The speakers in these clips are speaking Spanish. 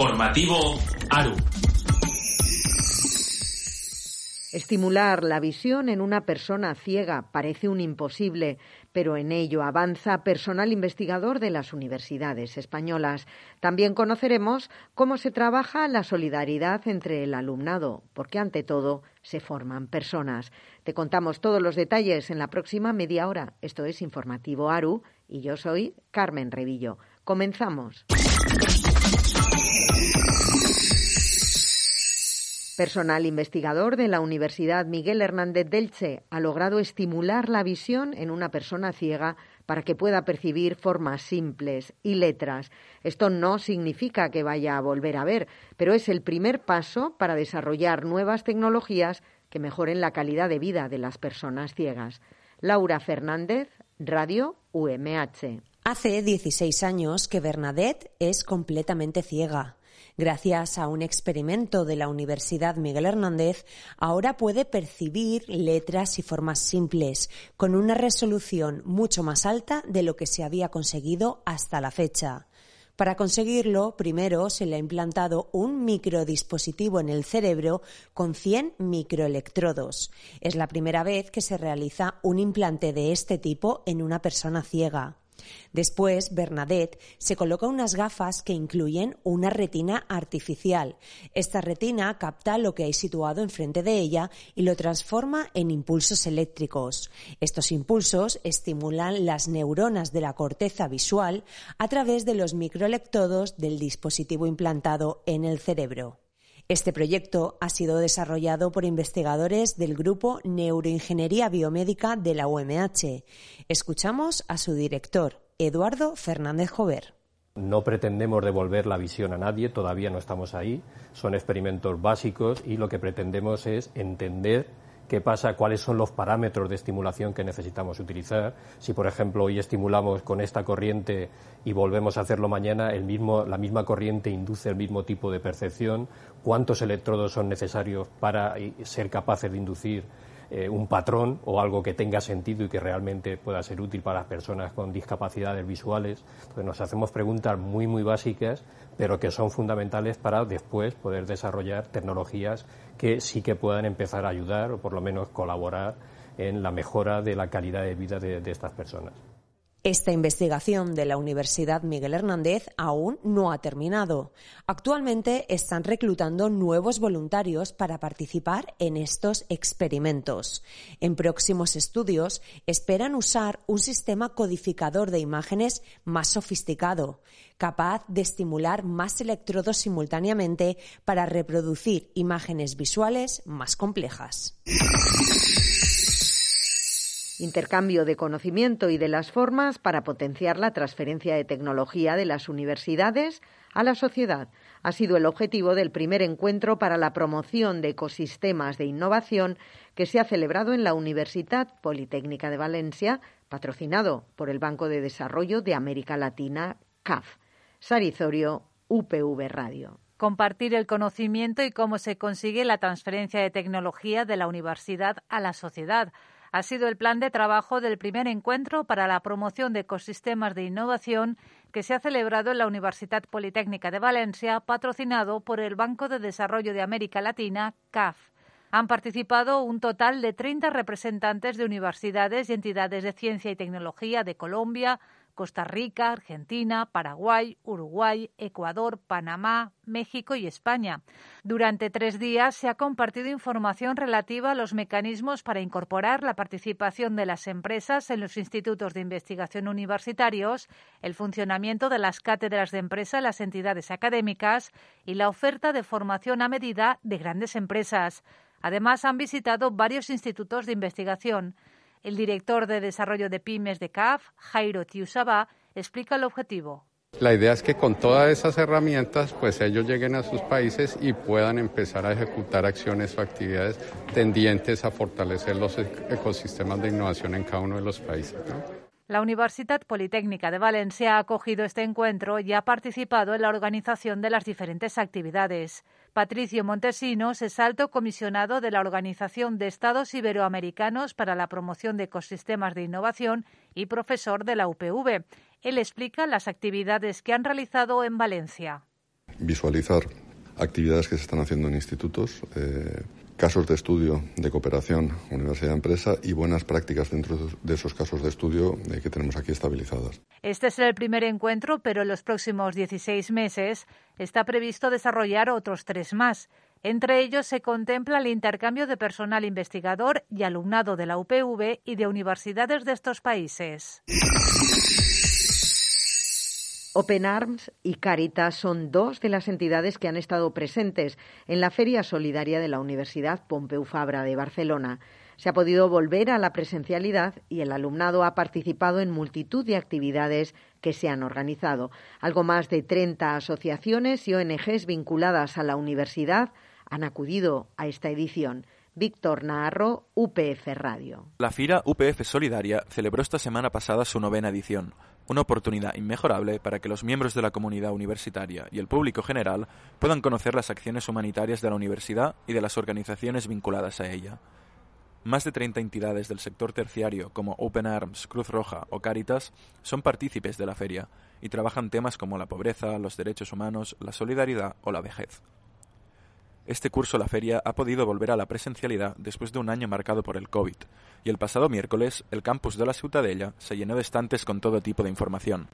Informativo ARU. Estimular la visión en una persona ciega parece un imposible, pero en ello avanza personal investigador de las universidades españolas. También conoceremos cómo se trabaja la solidaridad entre el alumnado, porque ante todo se forman personas. Te contamos todos los detalles en la próxima media hora. Esto es Informativo ARU y yo soy Carmen Revillo. Comenzamos. Personal investigador de la Universidad Miguel Hernández Delche ha logrado estimular la visión en una persona ciega para que pueda percibir formas simples y letras. Esto no significa que vaya a volver a ver, pero es el primer paso para desarrollar nuevas tecnologías que mejoren la calidad de vida de las personas ciegas. Laura Fernández, Radio UMH. Hace 16 años que Bernadette es completamente ciega. Gracias a un experimento de la Universidad Miguel Hernández, ahora puede percibir letras y formas simples, con una resolución mucho más alta de lo que se había conseguido hasta la fecha. Para conseguirlo, primero se le ha implantado un microdispositivo en el cerebro con 100 microelectrodos. Es la primera vez que se realiza un implante de este tipo en una persona ciega. Después, Bernadette se coloca unas gafas que incluyen una retina artificial. Esta retina capta lo que hay situado enfrente de ella y lo transforma en impulsos eléctricos. Estos impulsos estimulan las neuronas de la corteza visual a través de los microelectrodos del dispositivo implantado en el cerebro. Este proyecto ha sido desarrollado por investigadores del Grupo Neuroingeniería Biomédica de la UMH. Escuchamos a su director, Eduardo Fernández Jover. No pretendemos devolver la visión a nadie, todavía no estamos ahí. Son experimentos básicos y lo que pretendemos es entender qué pasa, cuáles son los parámetros de estimulación que necesitamos utilizar. Si, por ejemplo, hoy estimulamos con esta corriente y volvemos a hacerlo mañana, el mismo, la misma corriente induce el mismo tipo de percepción, cuántos electrodos son necesarios para ser capaces de inducir eh, un patrón o algo que tenga sentido y que realmente pueda ser útil para las personas con discapacidades visuales. Nos hacemos preguntas muy, muy básicas, pero que son fundamentales para después poder desarrollar tecnologías que sí que puedan empezar a ayudar o por lo menos colaborar en la mejora de la calidad de vida de estas personas. Esta investigación de la Universidad Miguel Hernández aún no ha terminado. Actualmente están reclutando nuevos voluntarios para participar en estos experimentos. En próximos estudios esperan usar un sistema codificador de imágenes más sofisticado, capaz de estimular más electrodos simultáneamente para reproducir imágenes visuales más complejas intercambio de conocimiento y de las formas para potenciar la transferencia de tecnología de las universidades a la sociedad. Ha sido el objetivo del primer encuentro para la promoción de ecosistemas de innovación que se ha celebrado en la Universidad Politécnica de Valencia, patrocinado por el Banco de Desarrollo de América Latina, CAF. Sarizorio, UPV Radio compartir el conocimiento y cómo se consigue la transferencia de tecnología de la universidad a la sociedad ha sido el plan de trabajo del primer encuentro para la promoción de ecosistemas de innovación que se ha celebrado en la Universidad Politécnica de Valencia, patrocinado por el Banco de Desarrollo de América Latina, CAF. Han participado un total de 30 representantes de universidades y entidades de ciencia y tecnología de Colombia, Costa Rica, Argentina, Paraguay, Uruguay, Ecuador, Panamá, México y España. Durante tres días se ha compartido información relativa a los mecanismos para incorporar la participación de las empresas en los institutos de investigación universitarios, el funcionamiento de las cátedras de empresa en las entidades académicas y la oferta de formación a medida de grandes empresas. Además, han visitado varios institutos de investigación. El director de desarrollo de pymes de CAF, Jairo Tiusaba, explica el objetivo. La idea es que con todas esas herramientas, pues ellos lleguen a sus países y puedan empezar a ejecutar acciones o actividades tendientes a fortalecer los ecosistemas de innovación en cada uno de los países. La Universidad Politécnica de Valencia ha acogido este encuentro y ha participado en la organización de las diferentes actividades. Patricio Montesinos es alto comisionado de la Organización de Estados Iberoamericanos para la Promoción de Ecosistemas de Innovación y profesor de la UPV. Él explica las actividades que han realizado en Valencia. Visualizar actividades que se están haciendo en institutos, eh, casos de estudio de cooperación universidad-empresa y buenas prácticas dentro de esos casos de estudio eh, que tenemos aquí estabilizadas. Este es el primer encuentro, pero en los próximos 16 meses está previsto desarrollar otros tres más. Entre ellos se contempla el intercambio de personal investigador y alumnado de la UPV y de universidades de estos países. Open Arms y Caritas son dos de las entidades que han estado presentes en la Feria Solidaria de la Universidad Pompeu Fabra de Barcelona. Se ha podido volver a la presencialidad y el alumnado ha participado en multitud de actividades que se han organizado. Algo más de 30 asociaciones y ONGs vinculadas a la universidad han acudido a esta edición. Víctor Naharro, UPF Radio. La FIRA UPF Solidaria celebró esta semana pasada su novena edición una oportunidad inmejorable para que los miembros de la comunidad universitaria y el público general puedan conocer las acciones humanitarias de la universidad y de las organizaciones vinculadas a ella. Más de 30 entidades del sector terciario como Open Arms, Cruz Roja o Caritas son partícipes de la feria y trabajan temas como la pobreza, los derechos humanos, la solidaridad o la vejez. Este curso la feria ha podido volver a la presencialidad después de un año marcado por el COVID, y el pasado miércoles el campus de la Ciutadella se llenó de estantes con todo tipo de información.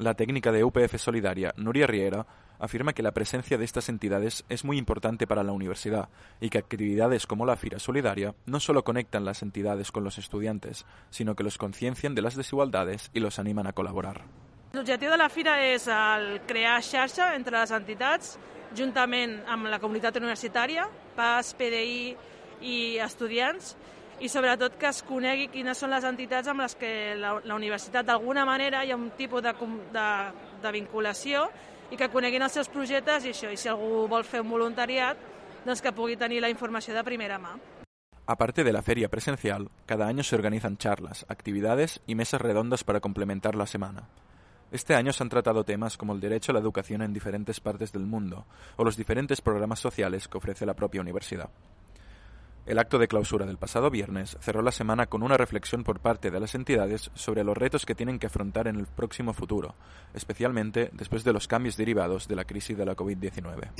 La técnica de UPF Solidaria, Nuria Riera, afirma que la presencia de estas entidades es muy importante para la universidad y que actividades como la Fira Solidaria no solo conectan las entidades con los estudiantes, sino que los conciencian de las desigualdades y los animan a colaborar. L'objectiu de la fira és el crear xarxa entre les entitats juntament amb la comunitat universitària, PAS, PDI i estudiants, i sobretot que es conegui quines són les entitats amb les que la, la universitat d'alguna manera hi ha un tipus de, de, de vinculació i que coneguin els seus projectes i això, i si algú vol fer un voluntariat, doncs que pugui tenir la informació de primera mà. Aparte de la feria presencial, cada año se organizan charlas, actividades y mesas redondas para complementar la semana. Este año se han tratado temas como el derecho a la educación en diferentes partes del mundo o los diferentes programas sociales que ofrece la propia universidad. El acto de clausura del pasado viernes cerró la semana con una reflexión por parte de las entidades sobre los retos que tienen que afrontar en el próximo futuro, especialmente después de los cambios derivados de la crisis de la COVID-19.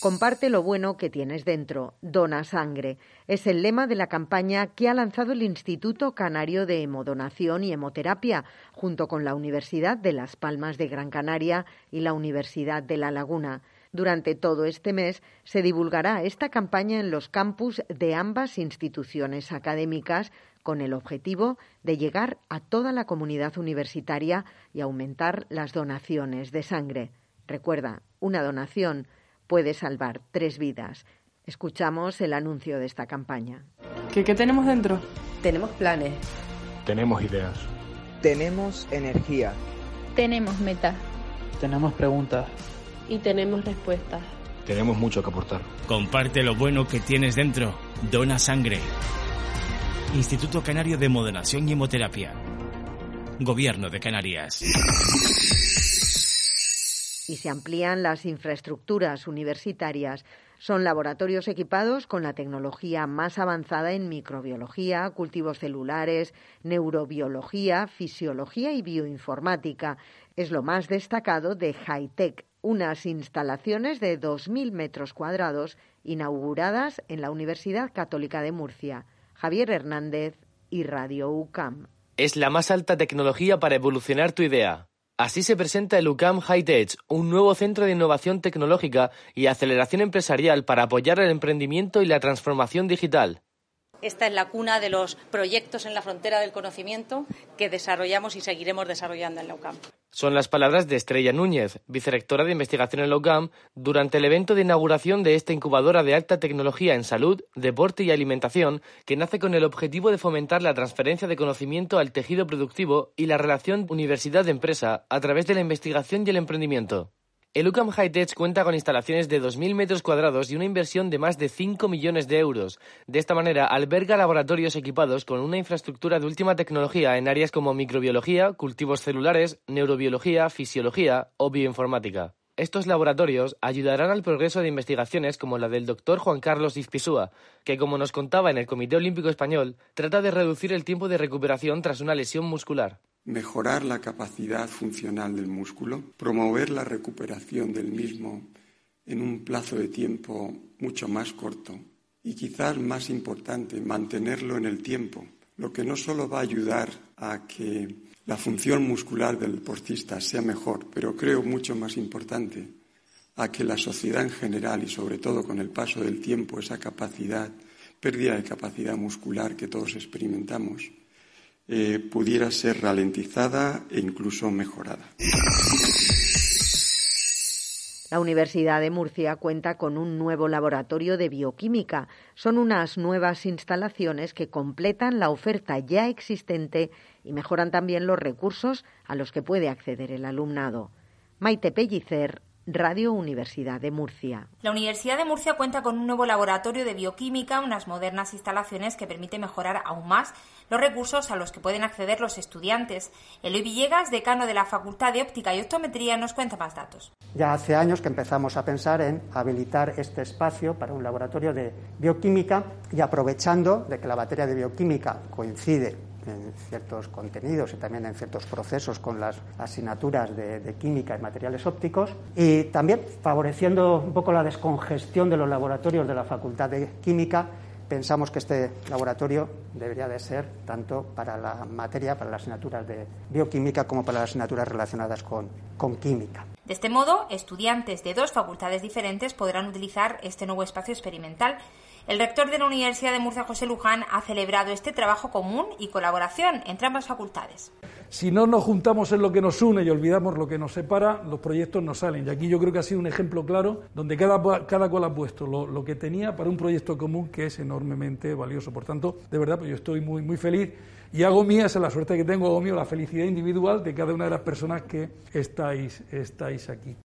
Comparte lo bueno que tienes dentro. Dona sangre. Es el lema de la campaña que ha lanzado el Instituto Canario de Hemodonación y Hemoterapia, junto con la Universidad de Las Palmas de Gran Canaria y la Universidad de La Laguna. Durante todo este mes se divulgará esta campaña en los campus de ambas instituciones académicas con el objetivo de llegar a toda la comunidad universitaria y aumentar las donaciones de sangre. Recuerda, una donación puede salvar tres vidas. Escuchamos el anuncio de esta campaña. ¿Qué, tenemos dentro? Tenemos planes. Tenemos ideas. Tenemos energía. Tenemos meta. Tenemos preguntas. Y tenemos respuestas. Tenemos mucho que aportar. Comparte lo bueno que tienes dentro. Dona sangre. Instituto Canario de Modenación y Hemoterapia. Gobierno de Canarias y se amplían las infraestructuras universitarias. Son laboratorios equipados con la tecnología más avanzada en microbiología, cultivos celulares, neurobiología, fisiología y bioinformática. Es lo más destacado de Hightech, unas instalaciones de 2.000 metros cuadrados inauguradas en la Universidad Católica de Murcia. Javier Hernández y Radio UCAM. Es la más alta tecnología para evolucionar tu idea. Así se presenta el UCAM High Tech, un nuevo centro de innovación tecnológica y aceleración empresarial para apoyar el emprendimiento y la transformación digital. Esta es la cuna de los proyectos en la frontera del conocimiento que desarrollamos y seguiremos desarrollando en la UCAM. Son las palabras de Estrella Núñez, vicerectora de investigación en la UCAM, durante el evento de inauguración de esta incubadora de alta tecnología en salud, deporte y alimentación, que nace con el objetivo de fomentar la transferencia de conocimiento al tejido productivo y la relación universidad-empresa a través de la investigación y el emprendimiento. El UCAM High cuenta con instalaciones de 2.000 metros cuadrados y una inversión de más de 5 millones de euros. De esta manera, alberga laboratorios equipados con una infraestructura de última tecnología en áreas como microbiología, cultivos celulares, neurobiología, fisiología o bioinformática. Estos laboratorios ayudarán al progreso de investigaciones como la del doctor Juan Carlos Izpisúa, que como nos contaba en el Comité Olímpico Español, trata de reducir el tiempo de recuperación tras una lesión muscular. Mejorar la capacidad funcional del músculo, promover la recuperación del mismo en un plazo de tiempo mucho más corto y quizás más importante, mantenerlo en el tiempo, lo que no solo va a ayudar a que la función muscular del deportista sea mejor, pero creo mucho más importante a que la sociedad en general y sobre todo con el paso del tiempo esa capacidad, pérdida de capacidad muscular que todos experimentamos, eh, pudiera ser ralentizada e incluso mejorada. La Universidad de Murcia cuenta con un nuevo laboratorio de bioquímica. Son unas nuevas instalaciones que completan la oferta ya existente y mejoran también los recursos a los que puede acceder el alumnado. Maite Pellicer, Radio Universidad de Murcia. La Universidad de Murcia cuenta con un nuevo laboratorio de bioquímica, unas modernas instalaciones que permiten mejorar aún más los recursos a los que pueden acceder los estudiantes. Eloy Villegas, decano de la Facultad de Óptica y Optometría, nos cuenta más datos. Ya hace años que empezamos a pensar en habilitar este espacio para un laboratorio de bioquímica y aprovechando de que la batería de bioquímica coincide en ciertos contenidos y también en ciertos procesos con las asignaturas de, química y materiales ópticos y también favoreciendo un poco la descongestión de los laboratorios de la Facultad de Química pensamos que este laboratorio debería de ser tanto para la materia, para las asignaturas de bioquímica, como para las asignaturas relacionadas con, con química. De este modo, estudiantes de dos facultades diferentes podrán utilizar este nuevo espacio experimental el rector de la Universidad de Murcia, José Luján, ha celebrado este trabajo común y colaboración entre ambas facultades. Si no nos juntamos en lo que nos une y olvidamos lo que nos separa, los proyectos no salen. Y aquí yo creo que ha sido un ejemplo claro donde cada, cada cual ha puesto lo, que tenía para un proyecto común que es enormemente valioso. Por tanto, de verdad, pues yo estoy muy, muy feliz y hago mía, esa es la suerte que tengo, hago mío la felicidad individual de cada una de las personas que estáis, estáis aquí.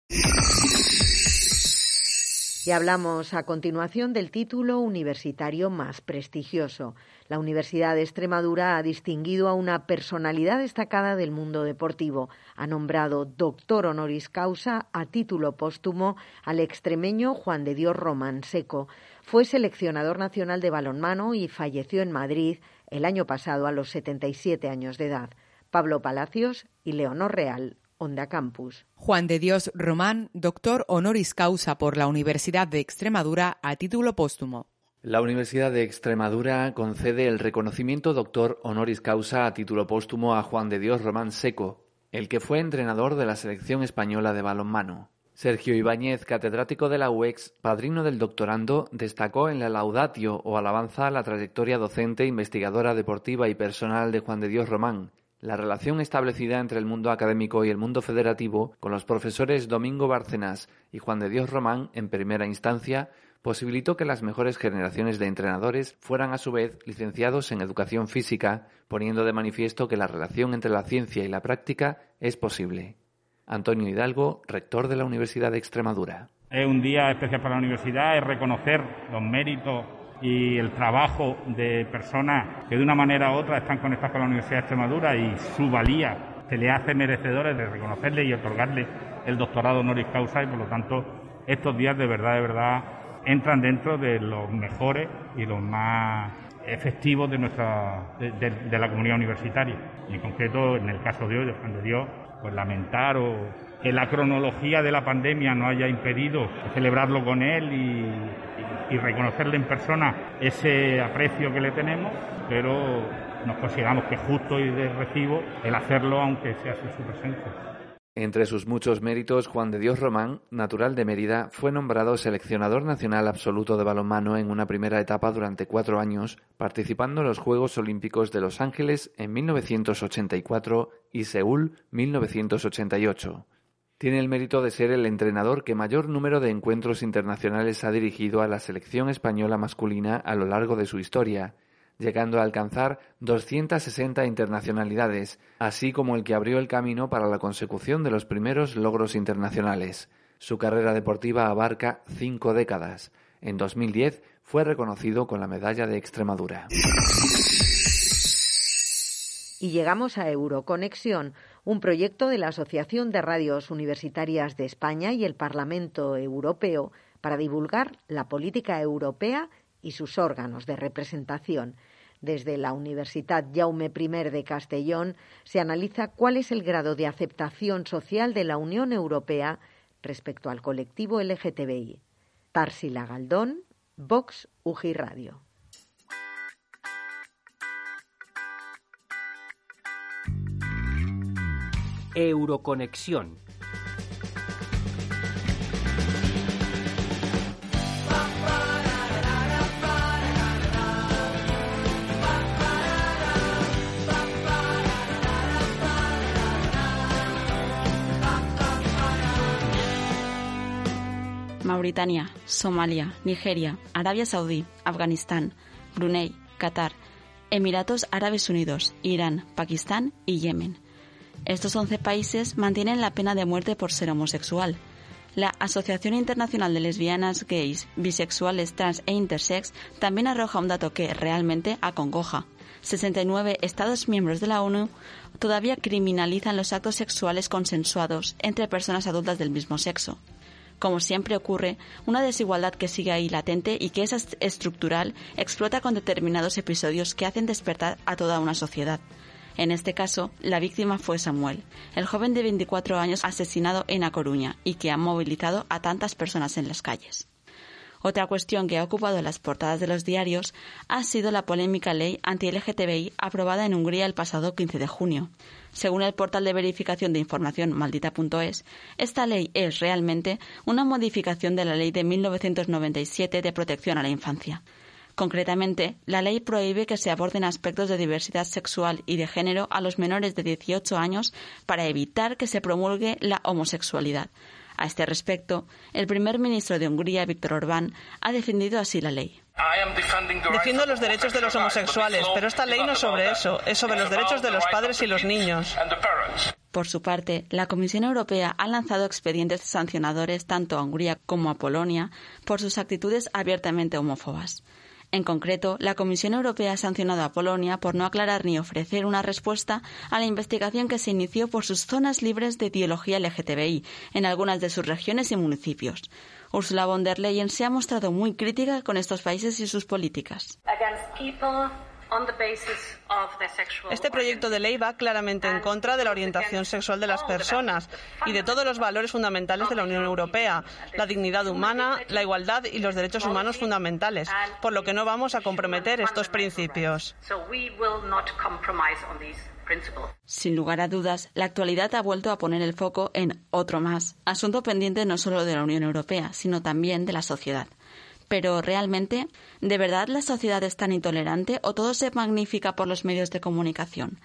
Y hablamos a continuación del título universitario más prestigioso. La Universidad de Extremadura ha distinguido a una personalidad destacada del mundo deportivo. Ha nombrado doctor honoris causa a título póstumo al extremeño Juan de Dios Román Seco. Fue seleccionador nacional de balonmano y falleció en Madrid el año pasado a los 77 años de edad. Pablo Palacios y Leonor Real Onda Campus. Juan de Dios Román, doctor honoris causa por la Universidad de Extremadura a título póstumo. La Universidad de Extremadura concede el reconocimiento doctor honoris causa a título póstumo a Juan de Dios Román Seco, el que fue entrenador de la selección española de balonmano. Sergio Ibáñez, catedrático de la UEX, padrino del doctorando, destacó en la laudatio o alabanza la trayectoria docente, investigadora deportiva y personal de Juan de Dios Román, la relación establecida entre el mundo académico y el mundo federativo con los profesores Domingo Bárcenas y Juan de Dios Román en primera instancia posibilitó que las mejores generaciones de entrenadores fueran a su vez licenciados en educación física, poniendo de manifiesto que la relación entre la ciencia y la práctica es posible. Antonio Hidalgo, rector de la Universidad de Extremadura. Es un día especial para la universidad, es reconocer los méritos y el trabajo de personas que de una manera u otra están conectadas con la Universidad de Extremadura y su valía se le hace merecedores de reconocerle y otorgarle el doctorado honoris causa y por lo tanto estos días de verdad, de verdad entran dentro de los mejores y los más efectivos de nuestra de, la comunidad universitaria. Y en concreto en el caso de hoy de Juan de Dios pues lamentar o que la cronología de la pandemia no haya impedido celebrarlo con él y, reconocerle en persona ese aprecio que le tenemos, pero nos consideramos que es justo y de recibo el hacerlo aunque sea sin su presencia. Entre sus muchos méritos, Juan de Dios Román, natural de Mérida, fue nombrado seleccionador nacional absoluto de balonmano en una primera etapa durante cuatro años, participando en los Juegos Olímpicos de Los Ángeles en 1984 y Seúl 1988. Tiene el mérito de ser el entrenador que mayor número de encuentros internacionales ha dirigido a la selección española masculina a lo largo de su historia, llegando a alcanzar 260 internacionalidades, así como el que abrió el camino para la consecución de los primeros logros internacionales. Su carrera deportiva abarca cinco décadas. En 2010 fue reconocido con la Medalla de Extremadura. Y llegamos a Euroconexión, un proyecto de la Asociación de Radios Universitarias de España y el Parlamento Europeo para divulgar la política europea y sus órganos de representación. Desde la Universidad Jaume I de Castellón se analiza cuál es el grado de aceptación social de la Unión Europea respecto al colectivo LGTBI. Tarsila Galdón, Vox UGI Radio. Euroconexión Mauritania, Somalia, Nigeria, Arabia Saudí, Afganistán, Brunei, Qatar, Emiratos Árabes Unidos, Irán, Pakistán y Yemen. Estos 11 países mantienen la pena de muerte por ser homosexual. La Asociación Internacional de Lesbianas, Gays, Bisexuales, Trans e Intersex también arroja un dato que realmente acongoja. 69 Estados miembros de la ONU todavía criminalizan los actos sexuales consensuados entre personas adultas del mismo sexo como siempre ocurre, una desigualdad que sigue ahí latente y que es estructural explota con determinados episodios que hacen despertar a toda una sociedad. En este caso, la víctima fue Samuel, el joven de 24 años asesinado en A Coruña y que ha movilizado a tantas personas en las calles. Otra cuestión que ha ocupado las portadas de los diarios ha sido la polémica ley anti-LGTBI aprobada en Hungría el pasado 15 de junio. Según el portal de verificación de información maldita.es, esta ley es realmente una modificación de la ley de 1997 de protección a la infancia. Concretamente, la ley prohíbe que se aborden aspectos de diversidad sexual y de género a los menores de 18 años para evitar que se promulgue la homosexualidad, a este respecto, el primer ministro de Hungría, Víctor Orbán, ha defendido así la ley. Defiendo los derechos de los homosexuales, pero esta ley no es sobre eso, es sobre los derechos de los padres y los niños. Por su parte, la Comisión Europea ha lanzado expedientes sancionadores tanto a Hungría como a Polonia por sus actitudes abiertamente homófobas. En concreto, la Comisión Europea ha sancionado a Polonia por no aclarar ni ofrecer una respuesta a la investigación que se inició por sus zonas libres de ideología LGTBI en algunas de sus regiones y municipios. Ursula von der Leyen se ha mostrado muy crítica con estos países y sus políticas. Este proyecto de ley va claramente en contra de la orientación sexual de las personas y de todos los valores fundamentales de la Unión Europea, la dignidad humana, la igualdad y los derechos humanos fundamentales, por lo que no vamos a comprometer estos principios. Sin lugar a dudas, la actualidad ha vuelto a poner el foco en otro más, asunto pendiente no solo de la Unión Europea, sino también de la sociedad. Pero realmente, ¿de verdad la sociedad es tan intolerante o todo se magnifica por los medios de comunicación?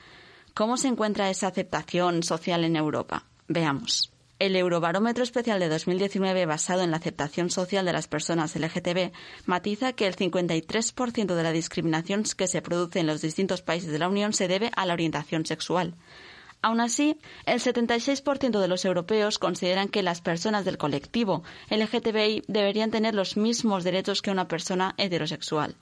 ¿Cómo se encuentra esa aceptación social en Europa? Veamos. El Eurobarómetro Especial de 2019, basado en la aceptación social de las personas LGTB, matiza que el 53% de la discriminación que se produce en los distintos países de la Unión se debe a la orientación sexual. Aún así, el 76% de los europeos consideran que las personas del colectivo LGTBI deberían tener los mismos derechos que una persona heterosexual.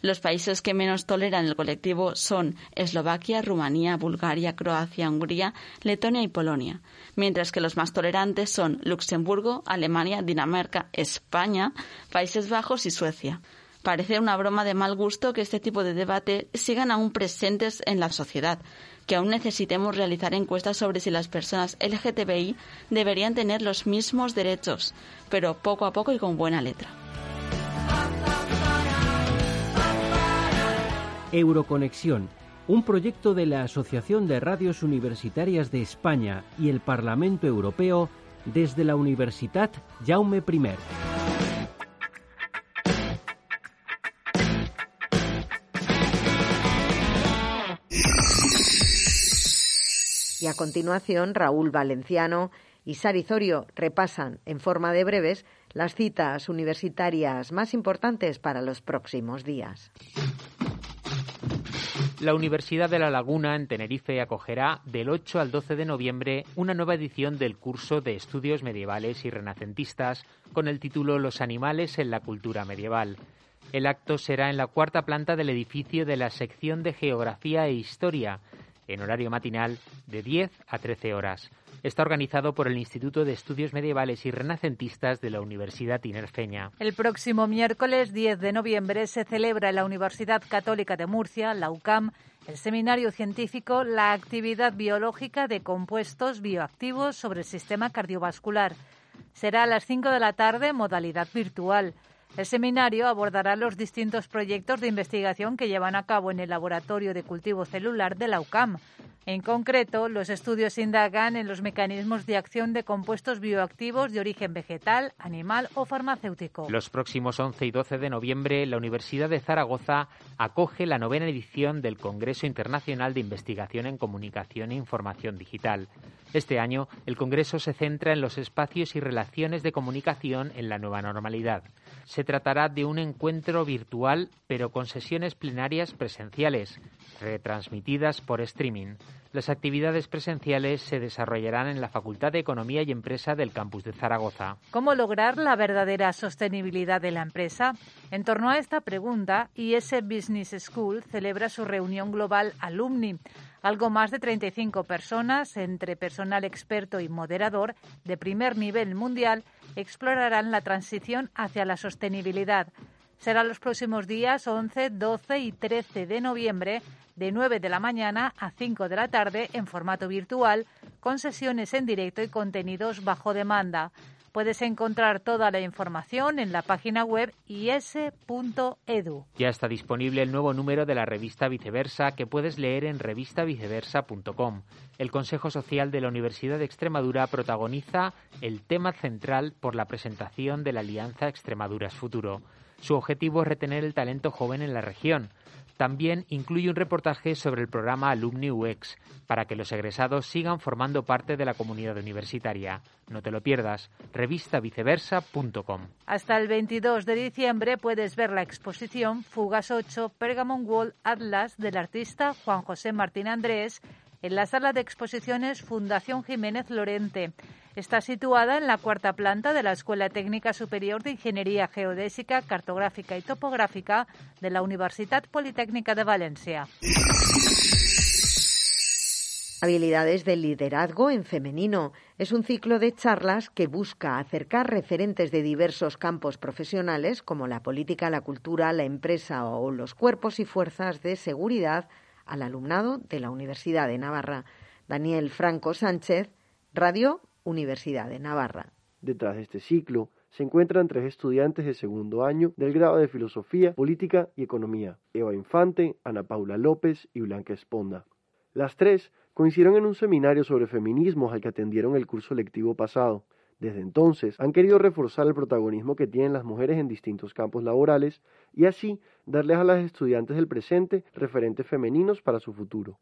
Los países que menos toleran el colectivo son Eslovaquia, Rumanía, Bulgaria, Croacia, Hungría, Letonia y Polonia, mientras que los más tolerantes son Luxemburgo, Alemania, Dinamarca, España, Países Bajos y Suecia. Parece una broma de mal gusto que este tipo de debate sigan aún presentes en la sociedad, que aún necesitemos realizar encuestas sobre si las personas LGTBI deberían tener los mismos derechos, pero poco a poco y con buena letra. Euroconexión, un proyecto de la Asociación de Radios Universitarias de España y el Parlamento Europeo desde la Universidad Jaume I. Y a continuación, Raúl Valenciano y Sarizorio repasan en forma de breves las citas universitarias más importantes para los próximos días. La Universidad de La Laguna en Tenerife acogerá del 8 al 12 de noviembre una nueva edición del curso de estudios medievales y renacentistas con el título Los animales en la cultura medieval. El acto será en la cuarta planta del edificio de la sección de Geografía e Historia, en horario matinal de 10 a 13 horas. Está organizado por el Instituto de Estudios Medievales y Renacentistas de la Universidad Tinerfeña. El próximo miércoles 10 de noviembre se celebra en la Universidad Católica de Murcia, la UCAM, el seminario científico La actividad biológica de compuestos bioactivos sobre el sistema cardiovascular. Será a las 5 de la tarde, modalidad virtual. El seminario abordará los distintos proyectos de investigación que llevan a cabo en el Laboratorio de Cultivo Celular de la UCAM. En concreto, los estudios indagan en los mecanismos de acción de compuestos bioactivos de origen vegetal, animal o farmacéutico. Los próximos 11 y 12 de noviembre, la Universidad de Zaragoza acoge la novena edición del Congreso Internacional de Investigación en Comunicación e Información Digital. Este año, el Congreso se centra en los espacios y relaciones de comunicación en la nueva normalidad. Se tratará de un encuentro virtual, pero con sesiones plenarias presenciales, retransmitidas por streaming. Las actividades presenciales se desarrollarán en la Facultad de Economía y Empresa del campus de Zaragoza. ¿Cómo lograr la verdadera sostenibilidad de la empresa? En torno a esta pregunta, IS Business School celebra su reunión global Alumni. Algo más de 35 personas, entre personal experto y moderador de primer nivel mundial, explorarán la transición hacia la sostenibilidad. Será los próximos días 11, 12 y 13 de noviembre de 9 de la mañana a 5 de la tarde en formato virtual, con sesiones en directo y contenidos bajo demanda. Puedes encontrar toda la información en la página web is.edu. Ya está disponible el nuevo número de la revista Viceversa que puedes leer en revistaviceversa.com. El Consejo Social de la Universidad de Extremadura protagoniza el tema central por la presentación de la Alianza Extremaduras Futuro. Su objetivo es retener el talento joven en la región. También incluye un reportaje sobre el programa Alumni UX, para que los egresados sigan formando parte de la comunidad universitaria. No te lo pierdas, revistaviceversa.com. Hasta el 22 de diciembre puedes ver la exposición Fugas 8 Pergamon Wall Atlas del artista Juan José Martín Andrés en la sala de exposiciones Fundación Jiménez Lorente. Está situada en la cuarta planta de la Escuela Técnica Superior de Ingeniería Geodésica, Cartográfica y Topográfica de la Universidad Politécnica de Valencia. Habilidades del liderazgo en femenino. Es un ciclo de charlas que busca acercar referentes de diversos campos profesionales como la política, la cultura, la empresa o los cuerpos y fuerzas de seguridad al alumnado de la Universidad de Navarra. Daniel Franco Sánchez, Radio Universidad de Navarra. Detrás de este ciclo se encuentran tres estudiantes de segundo año del grado de Filosofía, Política y Economía, Eva Infante, Ana Paula López y Blanca Esponda. Las tres coincidieron en un seminario sobre feminismos al que atendieron el curso lectivo pasado. Desde entonces han querido reforzar el protagonismo que tienen las mujeres en distintos campos laborales y así darles a las estudiantes del presente referentes femeninos para su futuro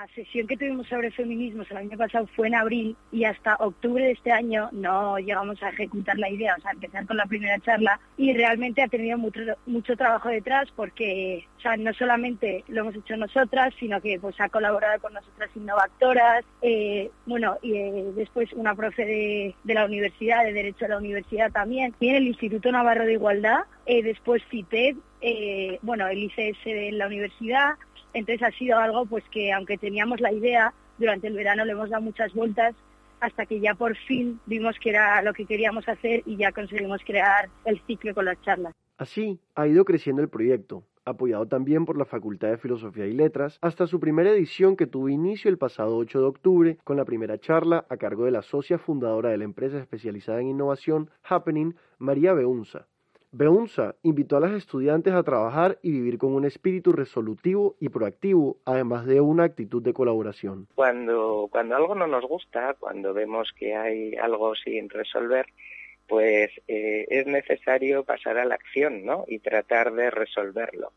la sesión que tuvimos sobre feminismos el año pasado fue en abril y hasta octubre de este año no llegamos a ejecutar la idea, o sea, empezar con la primera charla y realmente ha tenido mucho, mucho trabajo detrás porque, o sea, no solamente lo hemos hecho nosotras, sino que pues ha colaborado con nosotras innovactoras, eh, bueno, y eh, después una profe de, la universidad, de Derecho de la Universidad también, tiene el Instituto Navarro de Igualdad, eh, después CITED, eh, bueno, el ICS de la universidad, entonces ha sido algo pues que aunque teníamos la idea, durante el verano le hemos dado muchas vueltas hasta que ya por fin vimos que era lo que queríamos hacer y ya conseguimos crear el ciclo con las charlas. Así ha ido creciendo el proyecto, apoyado también por la Facultad de Filosofía y Letras, hasta su primera edición que tuvo inicio el pasado 8 de octubre con la primera charla a cargo de la socia fundadora de la empresa especializada en innovación Happening, María Beunza Beunza invitó a las estudiantes a trabajar y vivir con un espíritu resolutivo y proactivo, además de una actitud de colaboración. Cuando, cuando algo no nos gusta, cuando vemos que hay algo sin resolver, pues eh, es necesario pasar a la acción, ¿no? Y tratar de resolverlo.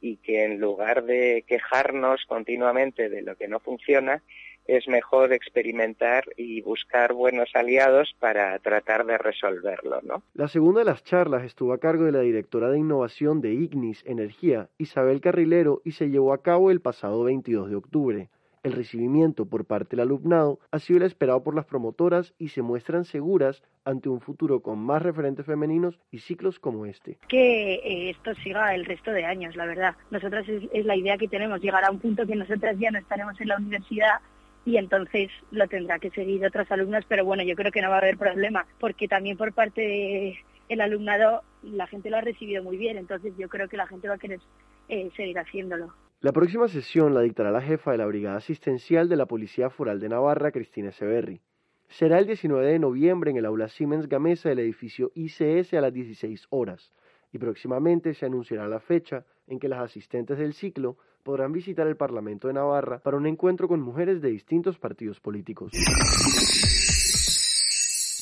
Y que en lugar de quejarnos continuamente de lo que no funciona, es mejor experimentar y buscar buenos aliados para tratar de resolverlo, ¿no? La segunda de las charlas estuvo a cargo de la directora de innovación de Ignis Energía, Isabel Carrilero, y se llevó a cabo el pasado 22 de octubre. El recibimiento por parte del alumnado ha sido el esperado por las promotoras y se muestran seguras ante un futuro con más referentes femeninos y ciclos como este. Que eh, esto siga el resto de años, la verdad. Nosotras es, es la idea que tenemos, llegar a un punto que nosotras ya no estaremos en la universidad y entonces lo tendrá que seguir otras alumnas, pero bueno, yo creo que no va a haber problema, porque también por parte del alumnado la gente lo ha recibido muy bien, entonces yo creo que la gente va a querer eh, seguir haciéndolo. La próxima sesión la dictará la jefa de la Brigada Asistencial de la Policía Foral de Navarra, Cristina Severri. Será el 19 de noviembre en el aula Siemens Gamesa del edificio ICS a las 16 horas y próximamente se anunciará la fecha en que las asistentes del ciclo podrán visitar el Parlamento de Navarra para un encuentro con mujeres de distintos partidos políticos.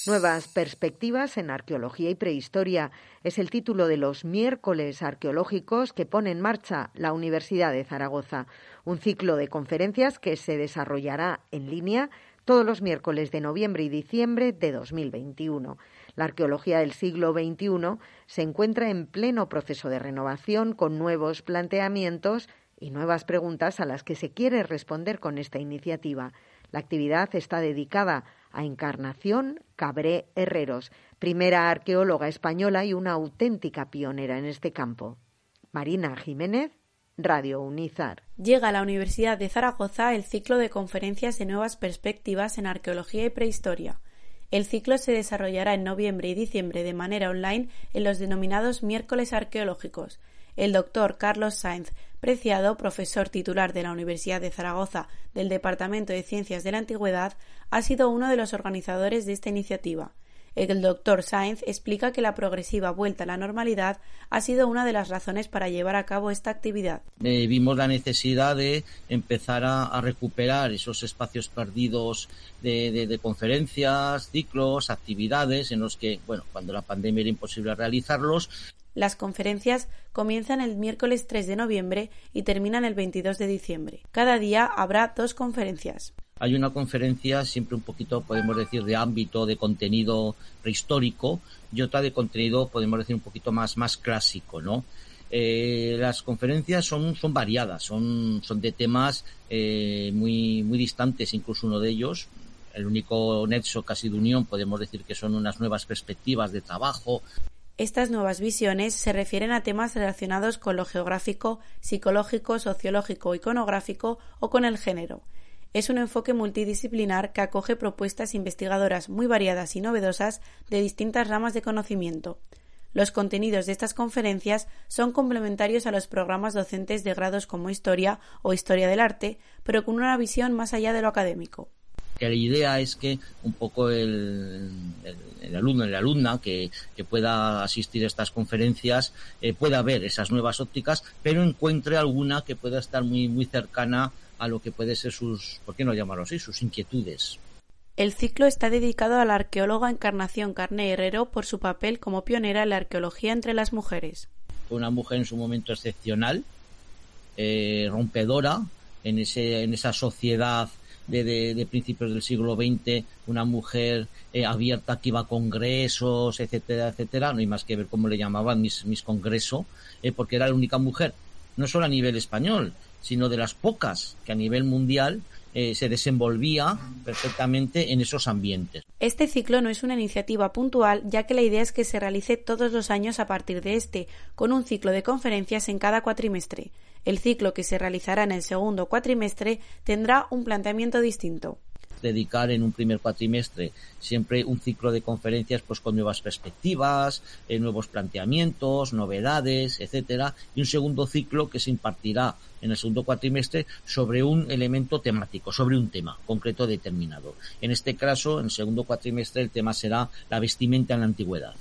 Nuevas perspectivas en arqueología y prehistoria es el título de los miércoles arqueológicos que pone en marcha la Universidad de Zaragoza, un ciclo de conferencias que se desarrollará en línea todos los miércoles de noviembre y diciembre de 2021. La arqueología del siglo XXI se encuentra en pleno proceso de renovación con nuevos planteamientos y nuevas preguntas a las que se quiere responder con esta iniciativa. La actividad está dedicada a Encarnación Cabré Herreros, primera arqueóloga española y una auténtica pionera en este campo. Marina Jiménez, Radio Unizar. Llega a la Universidad de Zaragoza el ciclo de conferencias de nuevas perspectivas en arqueología y prehistoria. El ciclo se desarrollará en noviembre y diciembre de manera online en los denominados miércoles arqueológicos. El doctor Carlos Sainz, Preciado, profesor titular de la Universidad de Zaragoza del Departamento de Ciencias de la Antigüedad, ha sido uno de los organizadores de esta iniciativa. El doctor Sainz explica que la progresiva vuelta a la normalidad ha sido una de las razones para llevar a cabo esta actividad. Eh, vimos la necesidad de empezar a, recuperar esos espacios perdidos de, de, conferencias, ciclos, actividades en los que, bueno, cuando la pandemia era imposible realizarlos, las conferencias comienzan el miércoles 3 de noviembre y terminan el 22 de diciembre. Cada día habrá dos conferencias. Hay una conferencia siempre un poquito, podemos decir, de ámbito, de contenido prehistórico y otra de contenido, podemos decir, un poquito más, más clásico, ¿no? Eh, las conferencias son, son variadas, son, son de temas eh, muy, muy distantes, incluso uno de ellos, el único nexo casi de unión, podemos decir que son unas nuevas perspectivas de trabajo, estas nuevas visiones se refieren a temas relacionados con lo geográfico, psicológico, sociológico, iconográfico o con el género. Es un enfoque multidisciplinar que acoge propuestas investigadoras muy variadas y novedosas de distintas ramas de conocimiento. Los contenidos de estas conferencias son complementarios a los programas docentes de grados como Historia o Historia del Arte, pero con una visión más allá de lo académico la idea es que un poco el, el, alumno, la alumna que, pueda asistir a estas conferencias eh, pueda ver esas nuevas ópticas, pero encuentre alguna que pueda estar muy, muy cercana a lo que puede ser sus, ¿por qué no llamarlo así?, sus inquietudes. El ciclo está dedicado a la arqueóloga Encarnación Carne Herrero por su papel como pionera en la arqueología entre las mujeres. Fue una mujer en su momento excepcional, eh, rompedora en, ese, en esa sociedad de, principios del siglo XX, una mujer eh, abierta que iba a congresos, etcétera, etcétera, no hay más que ver cómo le llamaban mis, mis congresos, eh, porque era la única mujer, no solo a nivel español, sino de las pocas que a nivel mundial eh, se desenvolvía perfectamente en esos ambientes. Este ciclo no es una iniciativa puntual, ya que la idea es que se realice todos los años a partir de este, con un ciclo de conferencias en cada cuatrimestre. El ciclo que se realizará en el segundo cuatrimestre tendrá un planteamiento distinto dedicar en un primer cuatrimestre siempre un ciclo de conferencias pues con nuevas perspectivas, eh, nuevos planteamientos, novedades, etcétera, y un segundo ciclo que se impartirá en el segundo cuatrimestre sobre un elemento temático, sobre un tema concreto determinado. En este caso, en el segundo cuatrimestre el tema será la vestimenta en la antigüedad.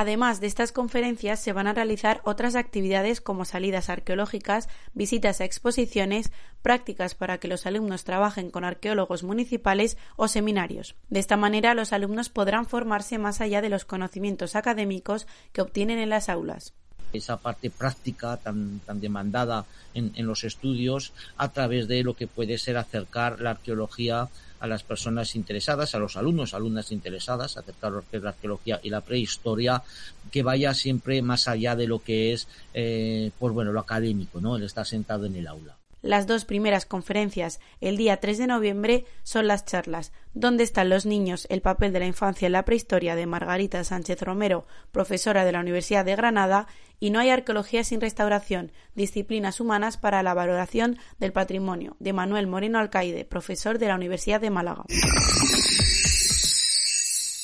Además de estas conferencias, se van a realizar otras actividades como salidas arqueológicas, visitas a exposiciones, prácticas para que los alumnos trabajen con arqueólogos municipales o seminarios. De esta manera, los alumnos podrán formarse más allá de los conocimientos académicos que obtienen en las aulas esa parte práctica tan, demandada en, los estudios a través de lo que puede ser acercar la arqueología a las personas interesadas, a los alumnos, alumnas interesadas, acercar lo que es la arqueología y la prehistoria, que vaya siempre más allá de lo que es, eh, pues bueno, lo académico, ¿no? El estar sentado en el aula. Las dos primeras conferencias, el día 3 de noviembre, son las charlas ¿Dónde están los niños? El papel de la infancia en la prehistoria de Margarita Sánchez Romero, profesora de la Universidad de Granada, y No hay arqueología sin restauración, disciplinas humanas para la valoración del patrimonio, de Manuel Moreno Alcaide, profesor de la Universidad de Málaga.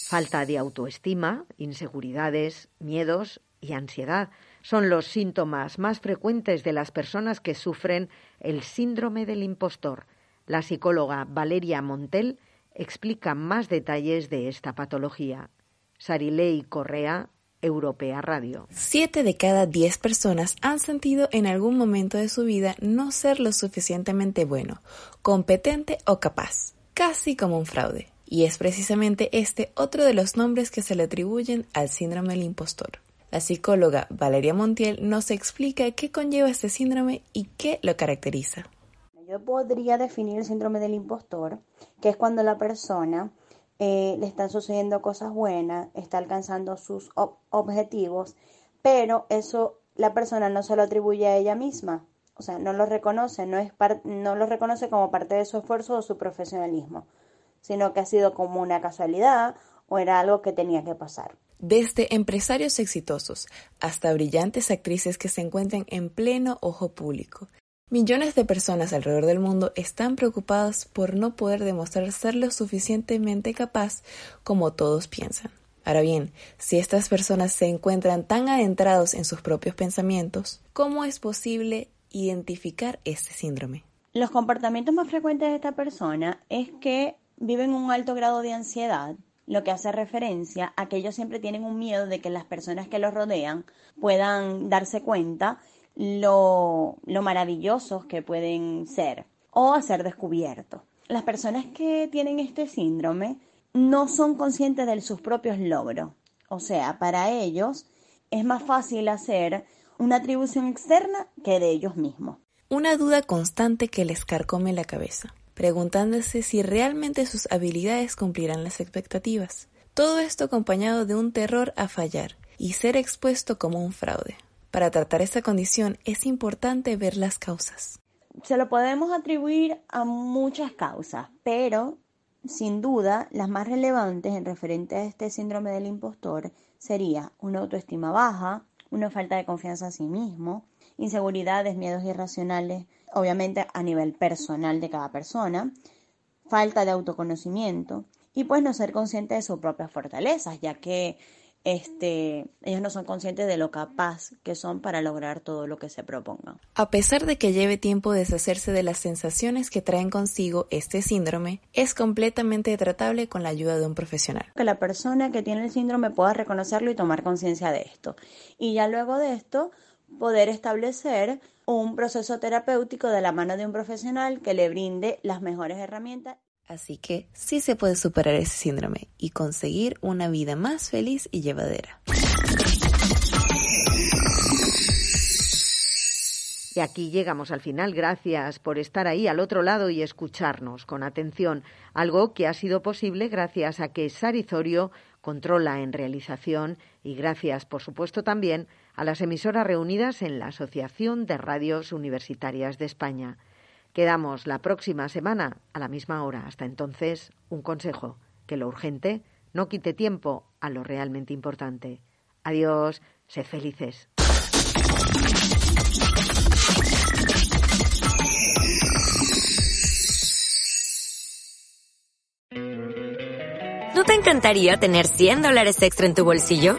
Falta de autoestima, inseguridades, miedos y ansiedad son los síntomas más frecuentes de las personas que sufren el síndrome del impostor. La psicóloga Valeria Montel explica más detalles de esta patología. Sarilei Correa, Europea Radio. Siete de cada diez personas han sentido en algún momento de su vida no ser lo suficientemente bueno, competente o capaz, casi como un fraude. Y es precisamente este otro de los nombres que se le atribuyen al síndrome del impostor. La psicóloga Valeria Montiel nos explica qué conlleva este síndrome y qué lo caracteriza. Yo podría definir el síndrome del impostor, que es cuando la persona eh, le están sucediendo cosas buenas, está alcanzando sus objetivos, pero eso la persona no se lo atribuye a ella misma, o sea, no lo reconoce, no, es no lo reconoce como parte de su esfuerzo o su profesionalismo, sino que ha sido como una casualidad o era algo que tenía que pasar. Desde empresarios exitosos hasta brillantes actrices que se encuentran en pleno ojo público. Millones de personas alrededor del mundo están preocupadas por no poder demostrar ser lo suficientemente capaz como todos piensan. Ahora bien, si estas personas se encuentran tan adentrados en sus propios pensamientos, ¿cómo es posible identificar este síndrome? Los comportamientos más frecuentes de esta persona es que viven un alto grado de ansiedad, lo que hace referencia a que ellos siempre tienen un miedo de que las personas que los rodean puedan darse cuenta lo, lo maravillosos que pueden ser o a ser descubiertos. Las personas que tienen este síndrome no son conscientes de sus propios logros. O sea, para ellos es más fácil hacer una atribución externa que de ellos mismos. Una duda constante que les carcome la cabeza preguntándose si realmente sus habilidades cumplirán las expectativas. Todo esto acompañado de un terror a fallar y ser expuesto como un fraude. Para tratar esta condición es importante ver las causas. Se lo podemos atribuir a muchas causas, pero sin duda las más relevantes en referente a este síndrome del impostor sería una autoestima baja, una falta de confianza en sí mismo, inseguridades, miedos irracionales, obviamente a nivel personal de cada persona, falta de autoconocimiento y pues no ser consciente de sus propias fortalezas, ya que este, ellos no son conscientes de lo capaz que son para lograr todo lo que se propongan. A pesar de que lleve tiempo deshacerse de las sensaciones que traen consigo este síndrome, es completamente tratable con la ayuda de un profesional. Que la persona que tiene el síndrome pueda reconocerlo y tomar conciencia de esto. Y ya luego de esto, poder establecer un proceso terapéutico de la mano de un profesional que le brinde las mejores herramientas. Así que sí se puede superar ese síndrome y conseguir una vida más feliz y llevadera. Y aquí llegamos al final. Gracias por estar ahí al otro lado y escucharnos con atención. Algo que ha sido posible gracias a que Sarizorio controla en realización y gracias, por supuesto, también a las emisoras reunidas en la Asociación de Radios Universitarias de España. Quedamos la próxima semana a la misma hora. Hasta entonces, un consejo, que lo urgente no quite tiempo a lo realmente importante. Adiós, sed felices. ¿No te encantaría tener 100 dólares extra en tu bolsillo?